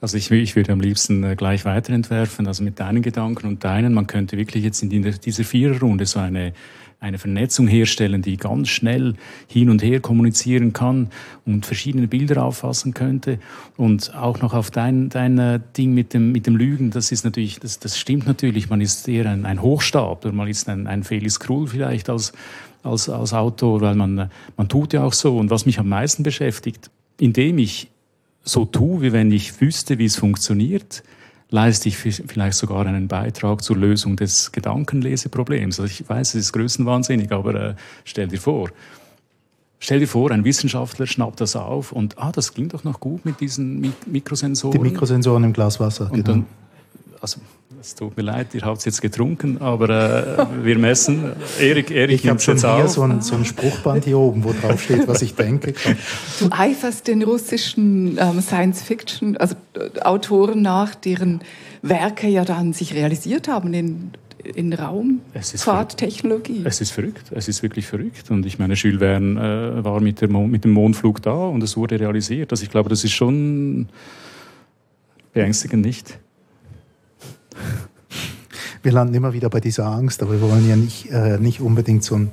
F: Also ich, ich würde am liebsten äh, gleich weiterentwerfen, also mit deinen Gedanken und deinen. Man könnte wirklich jetzt in dieser Viererrunde so eine, eine Vernetzung herstellen, die ganz schnell hin und her kommunizieren kann und verschiedene Bilder auffassen könnte. Und auch noch auf dein, dein äh, Ding mit dem, mit dem Lügen, das ist natürlich, das, das stimmt natürlich. Man ist eher ein, ein Hochstab oder man ist ein, ein Felix Krull vielleicht als, als, als Autor, weil man, man tut ja auch so. Und was mich am meisten beschäftigt, indem ich so tue, wie wenn ich wüsste, wie es funktioniert, leiste ich vielleicht sogar einen Beitrag zur Lösung des Gedankenleseproblems. Also ich weiß, es ist größenwahnsinnig, aber äh, stell dir vor, Stell dir vor, ein Wissenschaftler schnappt das auf und ah, das klingt doch noch gut mit diesen Mikrosensoren.
E: Die Mikrosensoren im Glas Wasser.
F: Und genau. dann, also es tut mir leid, ihr habt es jetzt getrunken, aber äh, wir messen. Erik, Erik
E: ich habe schon hier auf. so ein, so ein Spruchband hier oben, wo drauf steht, was ich denke.
A: Du eiferst den russischen ähm, Science-Fiction, also äh, Autoren nach, deren Werke ja dann sich realisiert haben in in Raumfahrttechnologie.
F: Es ist verrückt. Es ist wirklich verrückt. Und ich meine, Jules Verne äh, war mit, der mit dem Mondflug da und es wurde realisiert. Also ich glaube, das ist schon beängstigend, nicht?
E: Wir landen immer wieder bei dieser Angst, aber wir wollen ja nicht, äh, nicht unbedingt so einen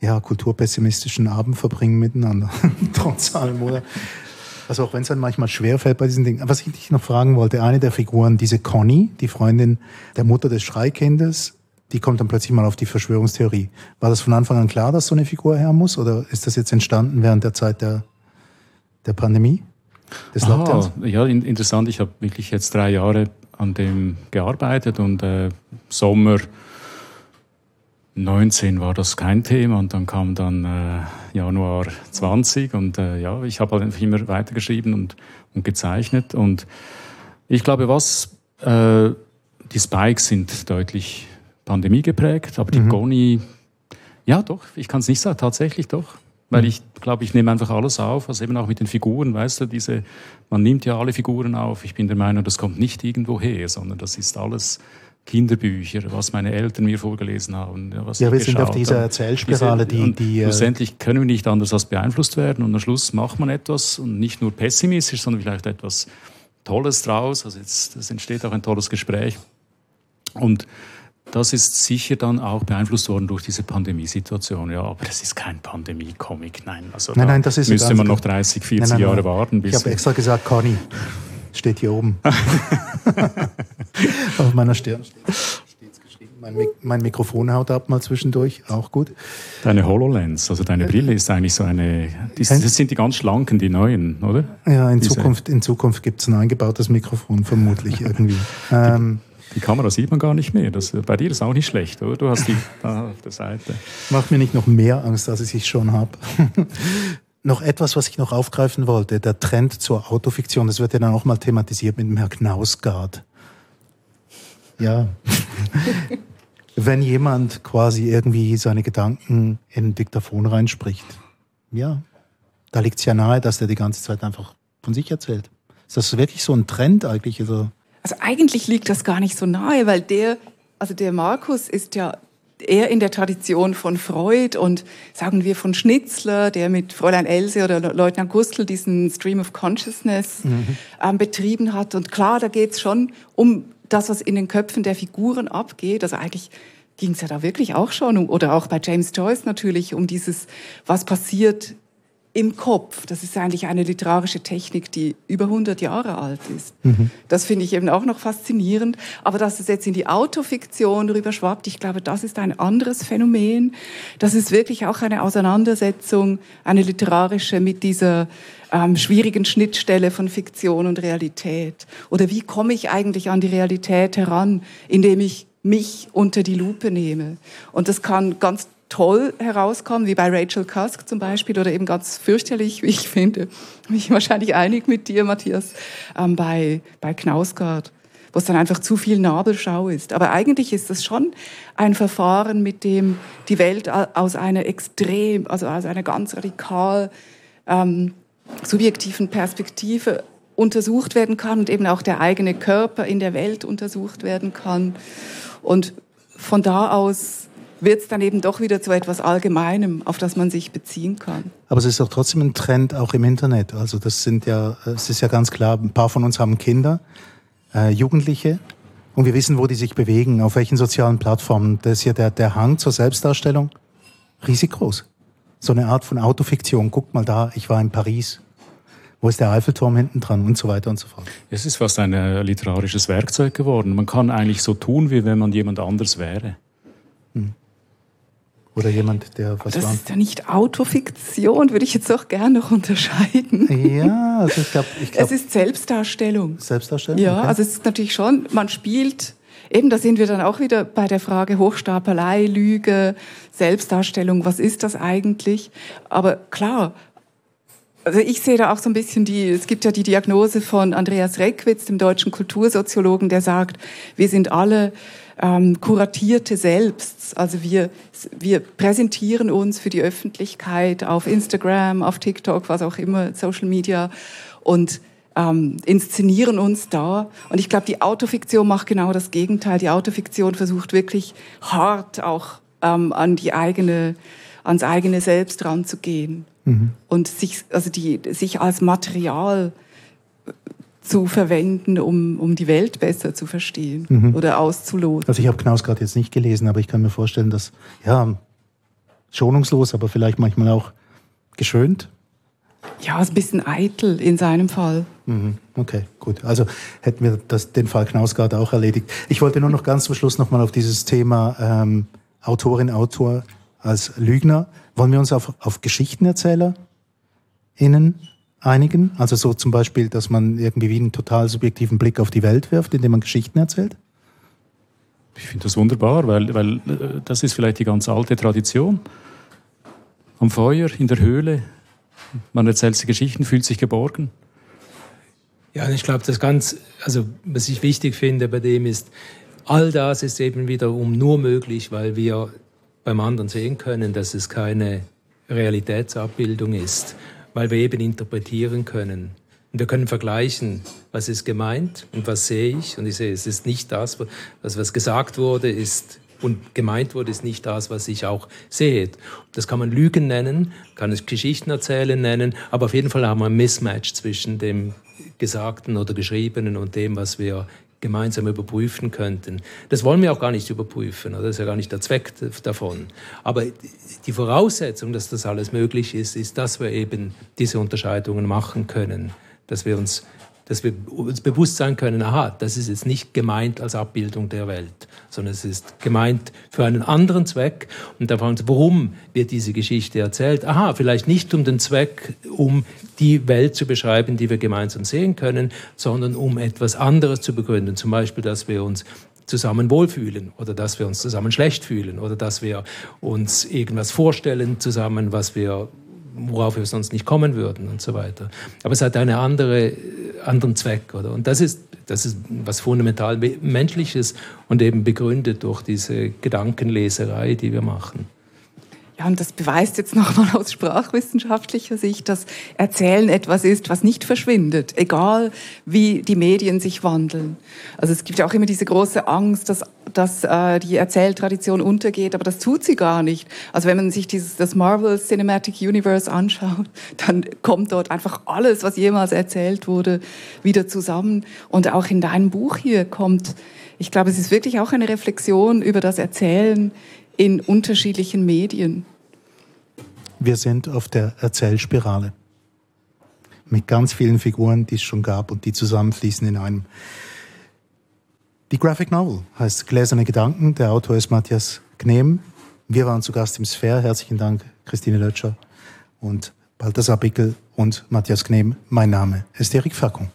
E: ja, kulturpessimistischen Abend verbringen miteinander, trotz allem, oder? Also auch wenn es dann manchmal schwerfällt bei diesen Dingen. Was ich dich noch fragen wollte, eine der Figuren, diese Conny, die Freundin der Mutter des Schreikindes, die kommt dann plötzlich mal auf die Verschwörungstheorie. War das von Anfang an klar, dass so eine Figur her muss? Oder ist das jetzt entstanden während der Zeit der, der Pandemie?
F: Des Lockdowns? Ah, ja, interessant. Ich habe wirklich jetzt drei Jahre an dem gearbeitet und äh, Sommer 19 war das kein Thema und dann kam dann äh, Januar 20 und äh, ja, ich habe halt einfach immer weitergeschrieben und, und gezeichnet und ich glaube, was äh, die Spikes sind deutlich Pandemie geprägt, aber die mhm. Goni, ja doch, ich kann es nicht sagen, tatsächlich doch. Weil mhm. ich glaube, ich nehme einfach alles auf, also eben auch mit den Figuren, weißt du, diese, man nimmt ja alle Figuren auf. Ich bin der Meinung, das kommt nicht irgendwo her, sondern das ist alles Kinderbücher, was meine Eltern mir vorgelesen haben.
E: Was ja, wir sind auf dieser Erzählspirale, die, die.
F: Äh, schlussendlich können wir nicht anders als beeinflusst werden und am Schluss macht man etwas und nicht nur pessimistisch, sondern vielleicht etwas Tolles draus. Also jetzt, es entsteht auch ein tolles Gespräch. Und das ist sicher dann auch beeinflusst worden durch diese Pandemiesituation. Ja, aber es ist kein Pandemie-Comic, nein. Also
E: nein, nein, das ist
F: müsste man noch 30, 40 nein, nein,
E: Jahre
F: warten.
E: Bis ich habe extra gesagt, Conny, steht hier oben. Auf meiner Stirn steht geschrieben. Mein, Mik mein, Mikrofon haut ab mal zwischendurch, auch gut.
F: Deine HoloLens, also deine Brille ist eigentlich so eine, das sind die ganz schlanken, die neuen, oder?
E: Ja, in Diese. Zukunft, in Zukunft gibt es ein eingebautes Mikrofon, vermutlich irgendwie.
F: ähm, die Kamera sieht man gar nicht mehr. Das, bei dir ist auch nicht schlecht, oder? Du hast die da auf der Seite.
E: Macht mir nicht noch mehr Angst, als ich schon habe. Noch etwas, was ich noch aufgreifen wollte, der Trend zur Autofiktion, das wird ja dann auch mal thematisiert mit dem Herrn Knausgard. Ja. Wenn jemand quasi irgendwie seine Gedanken in ein Diktaphon reinspricht, ja, da liegt es ja nahe, dass der die ganze Zeit einfach von sich erzählt. Ist das wirklich so ein Trend eigentlich? Also,
A: also eigentlich liegt das gar nicht so nahe, weil der, also der Markus ist ja eher in der Tradition von Freud und sagen wir von Schnitzler, der mit Fräulein Else oder Leutnant Gustl diesen Stream of Consciousness mhm. ähm, betrieben hat. Und klar, da geht es schon um das, was in den Köpfen der Figuren abgeht. Also eigentlich ging es ja da wirklich auch schon, um, oder auch bei James Joyce natürlich, um dieses, was passiert im Kopf. Das ist eigentlich eine literarische Technik, die über 100 Jahre alt ist. Mhm. Das finde ich eben auch noch faszinierend. Aber dass es jetzt in die Autofiktion rüberschwappt, ich glaube, das ist ein anderes Phänomen. Das ist wirklich auch eine Auseinandersetzung, eine literarische mit dieser ähm, schwierigen Schnittstelle von Fiktion und Realität. Oder wie komme ich eigentlich an die Realität heran, indem ich mich unter die Lupe nehme. Und das kann ganz toll herauskommen, wie bei Rachel Cusk zum Beispiel, oder eben ganz fürchterlich, wie ich finde, bin ich wahrscheinlich einig mit dir, Matthias, ähm, bei, bei Knausgard, wo es dann einfach zu viel Nabelschau ist. Aber eigentlich ist das schon ein Verfahren, mit dem die Welt aus einer extrem, also aus einer ganz radikal ähm, subjektiven Perspektive untersucht werden kann und eben auch der eigene Körper in der Welt untersucht werden kann. Und von da aus wird es dann eben doch wieder zu etwas Allgemeinem, auf das man sich beziehen kann.
E: Aber es ist doch trotzdem ein Trend auch im Internet. Also das sind ja, es ist ja ganz klar, ein paar von uns haben Kinder, äh, Jugendliche, und wir wissen, wo die sich bewegen, auf welchen sozialen Plattformen. Das ist ja der, der Hang zur Selbstdarstellung riesig groß. So eine Art von Autofiktion. Guckt mal da, ich war in Paris. Wo ist der Eiffelturm hinten dran und so weiter und so fort.
F: Es ist fast ein äh, literarisches Werkzeug geworden. Man kann eigentlich so tun, wie wenn man jemand anders wäre. Hm.
E: Oder jemand, der
A: was Das war. ist ja nicht Autofiktion, würde ich jetzt auch gerne noch unterscheiden.
E: Ja, also ich glaube. Ich glaub,
A: es ist Selbstdarstellung.
E: Selbstdarstellung?
A: Ja, okay. also es ist natürlich schon, man spielt, eben da sind wir dann auch wieder bei der Frage Hochstapelei, Lüge, Selbstdarstellung, was ist das eigentlich? Aber klar, also ich sehe da auch so ein bisschen die, es gibt ja die Diagnose von Andreas Reckwitz, dem deutschen Kultursoziologen, der sagt, wir sind alle ähm, kuratierte Selbst. Also wir, wir präsentieren uns für die Öffentlichkeit auf Instagram, auf TikTok, was auch immer, Social Media und ähm, inszenieren uns da. Und ich glaube, die Autofiktion macht genau das Gegenteil. Die Autofiktion versucht wirklich hart auch ähm, an die eigene, ans eigene Selbst ranzugehen mhm. und sich, also die, sich als Material zu verwenden, um, um die Welt besser zu verstehen mhm. oder auszuloten.
E: Also ich habe Knaus gerade jetzt nicht gelesen, aber ich kann mir vorstellen, dass, ja, schonungslos, aber vielleicht manchmal auch geschönt.
A: Ja, ein bisschen eitel in seinem Fall.
E: Mhm. Okay, gut. Also hätten wir das, den Fall Knausgard auch erledigt. Ich wollte nur noch ganz zum Schluss nochmal auf dieses Thema ähm, Autorin, Autor als Lügner. Wollen wir uns auf, auf Geschichtenerzähler innen einigen? Also so zum Beispiel, dass man irgendwie wie einen total subjektiven Blick auf die Welt wirft, indem man Geschichten erzählt?
F: Ich finde das wunderbar, weil, weil äh, das ist vielleicht die ganz alte Tradition. Am Feuer, in der Höhle, man erzählt die Geschichten, fühlt sich geborgen.
B: Ja, ich glaube, das ganz, also was ich wichtig finde bei dem ist, all das ist eben wiederum nur möglich, weil wir beim anderen sehen können, dass es keine Realitätsabbildung ist, weil wir eben interpretieren können. Und wir können vergleichen, was ist gemeint und was sehe ich. Und ich sehe, es ist nicht das, was, was gesagt wurde, ist und gemeint wurde, ist nicht das, was ich auch sehe. Das kann man Lügen nennen, kann es Geschichten erzählen nennen, aber auf jeden Fall haben wir ein Mismatch zwischen dem Gesagten oder Geschriebenen und dem, was wir gemeinsam überprüfen könnten. Das wollen wir auch gar nicht überprüfen, das ist ja gar nicht der Zweck davon. Aber die Voraussetzung, dass das alles möglich ist, ist, dass wir eben diese Unterscheidungen machen können, dass wir uns dass wir uns bewusst sein können, aha, das ist jetzt nicht gemeint als Abbildung der Welt, sondern es ist gemeint für einen anderen Zweck. Und da fragen Sie, warum wird diese Geschichte erzählt? Aha, vielleicht nicht um den Zweck, um die Welt zu beschreiben, die wir gemeinsam sehen können, sondern um etwas anderes zu begründen. Zum Beispiel, dass wir uns zusammen wohlfühlen oder dass wir uns zusammen schlecht fühlen oder dass wir uns irgendwas vorstellen zusammen, was wir worauf wir sonst nicht kommen würden und so weiter. Aber es hat einen andere, anderen Zweck. Oder? Und das ist, das ist was fundamental Menschliches und eben begründet durch diese Gedankenleserei, die wir machen.
A: Ja, und das beweist jetzt nochmal aus sprachwissenschaftlicher Sicht, dass Erzählen etwas ist, was nicht verschwindet, egal wie die Medien sich wandeln. Also es gibt ja auch immer diese große Angst, dass, dass äh, die Erzähltradition untergeht, aber das tut sie gar nicht. Also wenn man sich dieses, das Marvel Cinematic Universe anschaut, dann kommt dort einfach alles, was jemals erzählt wurde, wieder zusammen. Und auch in deinem Buch hier kommt, ich glaube, es ist wirklich auch eine Reflexion über das Erzählen in unterschiedlichen Medien.
E: Wir sind auf der Erzählspirale mit ganz vielen Figuren, die es schon gab und die zusammenfließen in einem. Die Graphic Novel heißt Gläserne Gedanken. Der Autor ist Matthias Gnehm. Wir waren zu Gast im Sphere. Herzlichen Dank, Christine Lötscher und Balthasar Bickel und Matthias Gnehm. Mein Name ist Erik Fackung.